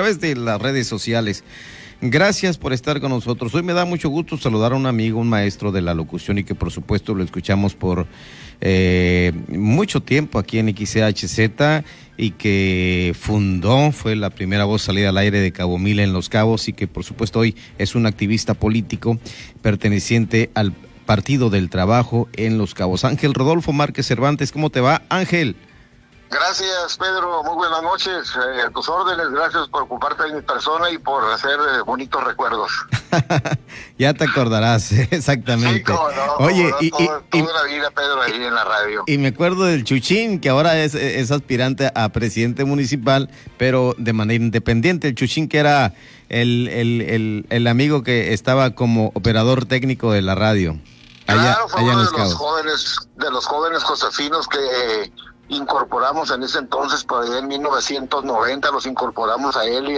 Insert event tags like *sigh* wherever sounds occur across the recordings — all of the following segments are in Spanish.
través de las redes sociales. Gracias por estar con nosotros. Hoy me da mucho gusto saludar a un amigo, un maestro de la locución y que por supuesto lo escuchamos por eh, mucho tiempo aquí en XCHZ y que fundó, fue la primera voz salida al aire de Cabo Mil en Los Cabos y que por supuesto hoy es un activista político perteneciente al Partido del Trabajo en Los Cabos. Ángel Rodolfo Márquez Cervantes, ¿cómo te va? Ángel. Gracias, Pedro. Muy buenas noches. Eh, a tus órdenes, gracias por ocuparte de mi persona y por hacer eh, bonitos recuerdos. *laughs* ya te acordarás, *laughs* exactamente. Oye, y, toda, la vida, Pedro, ahí en la radio. Y me acuerdo del Chuchín, que ahora es, es aspirante a presidente municipal, pero de manera independiente. El Chuchín, que era el, el, el, el amigo que estaba como operador técnico de la radio. Allá, claro, fue uno de los jóvenes, de los jóvenes josefinos que incorporamos en ese entonces, por ahí en 1990, los incorporamos a él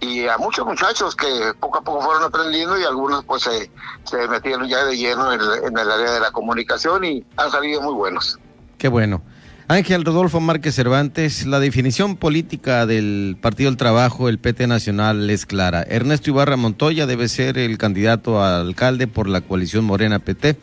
y a, muchos muchachos que poco a poco fueron aprendiendo y algunos pues se, se metieron ya de lleno en en el área de la comunicación y han salido muy buenos. Qué bueno. Ángel Rodolfo Márquez Cervantes, la definición política del Partido del Trabajo, el PT Nacional, es clara. Ernesto Ibarra Montoya debe ser el candidato a alcalde por la coalición Morena PT.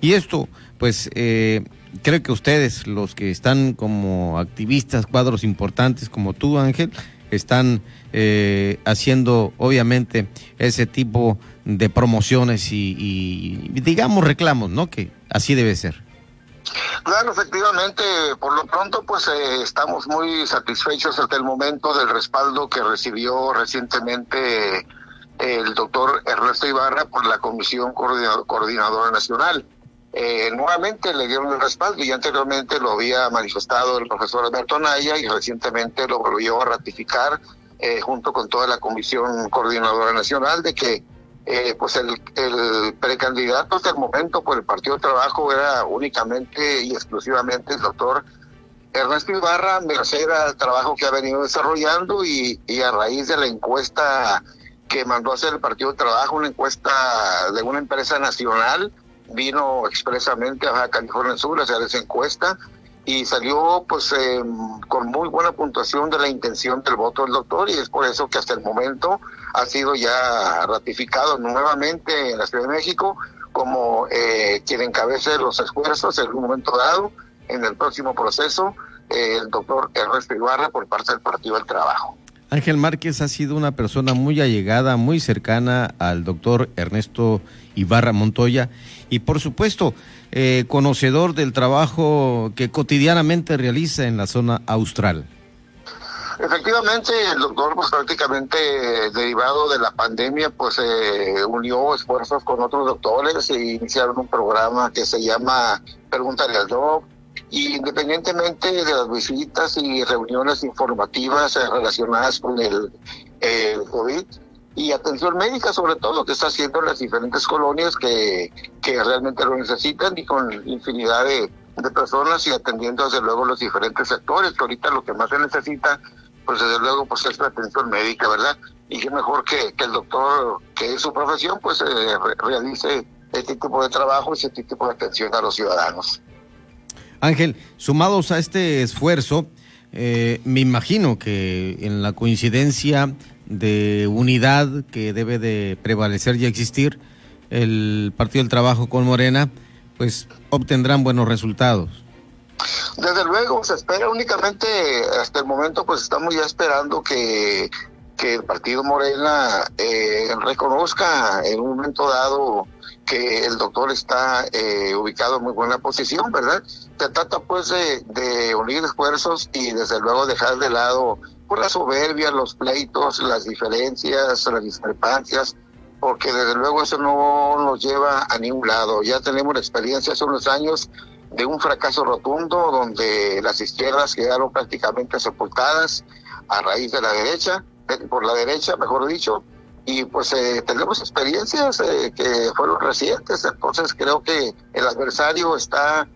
Y esto, pues, eh, creo que ustedes, los que están como activistas, cuadros importantes como tú, Ángel, están eh, haciendo obviamente ese tipo de promociones y, digamos reclamos, ¿no? Que así debe ser. Claro, efectivamente, por lo pronto pues eh, estamos muy satisfechos hasta el momento del respaldo que recibió recientemente el doctor Ernesto Ibarra por la Comisión Coordinadora Nacional. Eh, nuevamente le dieron el respaldo y anteriormente lo había manifestado el profesor Alberto Naya y recientemente lo volvió a ratificar eh, junto con toda la Comisión Coordinadora Nacional de que eh, pues el, precandidato hasta el momento por el Partido Trabajo era únicamente y exclusivamente el doctor Ernesto Ibarra, merced al trabajo que ha venido desarrollando y, a raíz de la encuesta que mandó a hacer el Partido de Trabajo, una encuesta de una empresa nacional, vino expresamente a California Sur a hacer esa encuesta y salió pues eh, con muy buena puntuación de la intención del voto del doctor y es por eso que hasta el momento ha sido ya ratificado nuevamente en la Ciudad de México como eh, quien encabece los esfuerzos en un momento dado en el próximo proceso eh, el doctor Ernesto Ibarra por parte del Partido del Trabajo. Ángel Márquez ha sido una persona muy allegada, muy cercana al doctor Ernesto Ibarra Montoya y por supuesto eh, conocedor del trabajo que cotidianamente realiza en la zona austral. Efectivamente, el doctor, pues prácticamente derivado de la pandemia, pues eh, unió esfuerzos con otros doctores e iniciaron un programa que se llama Pregúntale al Doc, y independientemente de las visitas y reuniones informativas eh, relacionadas con el, COVID y atención médica sobre todo lo que está haciendo en las diferentes colonias que, que realmente lo necesitan y con infinidad de, personas y atendiendo desde luego los diferentes sectores, que ahorita lo que más se necesita pues desde luego pues es la atención médica, ¿verdad? Y qué mejor que, que el doctor, que es su profesión, pues eh, realice este tipo de trabajo y este tipo de atención a los ciudadanos. Ángel, sumados a este esfuerzo, eh, me imagino que en la coincidencia de unidad que debe de prevalecer y existir, el Partido del Trabajo con Morena, pues obtendrán buenos resultados. Desde luego, se espera únicamente, hasta el momento, pues estamos ya esperando que, que el Partido Morena eh, reconozca en un momento dado que el doctor está eh, ubicado en muy buena posición, ¿verdad? Se trata pues de, unir esfuerzos y desde luego dejar de lado por la soberbia, los pleitos, las diferencias, las discrepancias, porque desde luego eso no nos lleva a ningún lado. Ya tenemos experiencia hace unos años de un fracaso rotundo donde las izquierdas quedaron prácticamente sepultadas a raíz de la derecha, por la derecha, mejor dicho, y pues eh, tenemos experiencias eh, que fueron recientes, entonces creo que el adversario está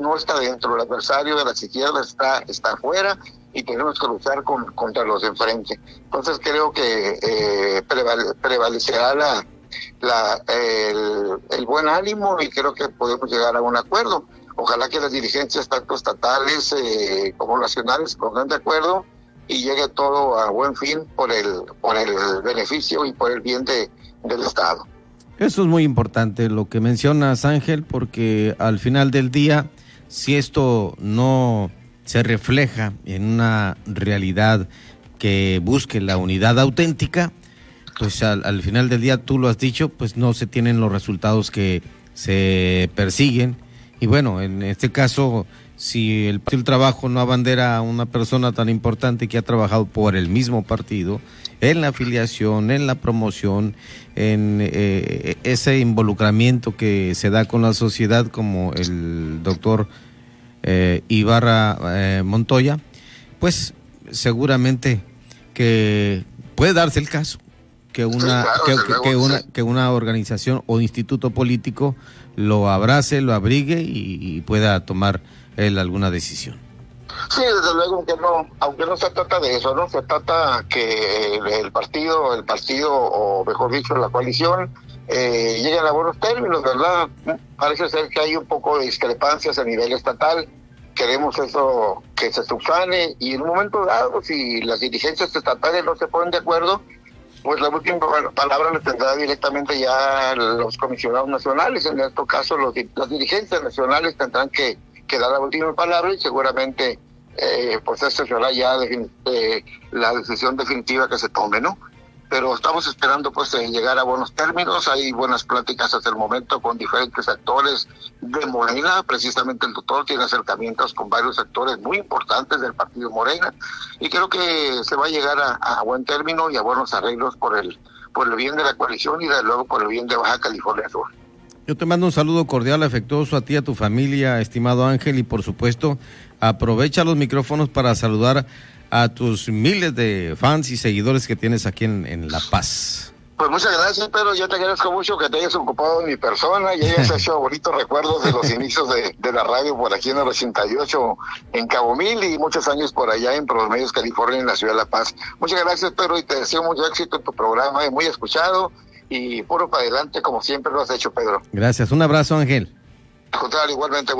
no está dentro, el adversario de las izquierdas está está afuera y tenemos que luchar con, contra los de enfrente. Entonces creo que eh, prevalecerá la, el, buen ánimo y creo que podemos llegar a un acuerdo. Ojalá que las dirigencias tanto estatales como nacionales pongan de acuerdo y llegue todo a buen fin por el, por el beneficio y por el bien de, del Estado. Eso es muy importante lo que mencionas, Ángel, porque al final del día, si esto no se refleja en una realidad que busque la unidad auténtica, pues al, al, final del día, tú lo has dicho, pues no se tienen los resultados que se persiguen. Y bueno, en este caso, si el Partido del Trabajo no abandera a una persona tan importante que ha trabajado por el mismo partido, en la afiliación, en la promoción, en eh, ese involucramiento que se da con la sociedad, como el doctor eh, Ibarra eh, Montoya, pues seguramente que puede darse el caso que una, Sí, claro, que, una, que una organización o instituto político lo abrace, lo abrigue y, y pueda tomar él alguna decisión. Sí, desde luego, aunque no, aunque no se trata de eso, no se trata que el, el partido, el partido, o mejor dicho, la coalición, eh, lleguen a buenos términos, ¿verdad? Parece ser que hay un poco de discrepancias a nivel estatal. Queremos eso que se subsane y en un momento dado, si las dirigencias estatales no se ponen de acuerdo, pues la última palabra la tendrá directamente ya los comisionados nacionales. En este caso, los, las dirigencias nacionales tendrán que, que dar la última palabra y seguramente eh, pues esta será ya defin- eh, la decisión definitiva que se tome, ¿no? Pero estamos esperando pues llegar a buenos términos. Hay buenas pláticas hasta el momento con diferentes actores de Morena. Precisamente el doctor tiene acercamientos con varios actores muy importantes del partido Morena y creo que se va a llegar a, a buen término y a buenos arreglos por el por el bien de la coalición y de luego por el bien de Baja California Sur. Yo te mando un saludo cordial, afectuoso a ti, a tu familia, estimado Ángel, y por supuesto, aprovecha los micrófonos para saludar a tus miles de fans y seguidores que tienes aquí en, en La Paz. Pues muchas gracias, Pedro. Yo te agradezco mucho que te hayas ocupado de mi persona y hayas *laughs* hecho bonitos recuerdos de los inicios de, de la radio por aquí en el 88 en Cabo Mil y muchos años por allá en Promedios, California, en la ciudad de La Paz. Muchas gracias, Pedro, y te deseo mucho éxito en tu programa, es muy escuchado y puro para adelante, como siempre lo has hecho, Pedro. Gracias, un abrazo Ángel. Al contrario, igualmente,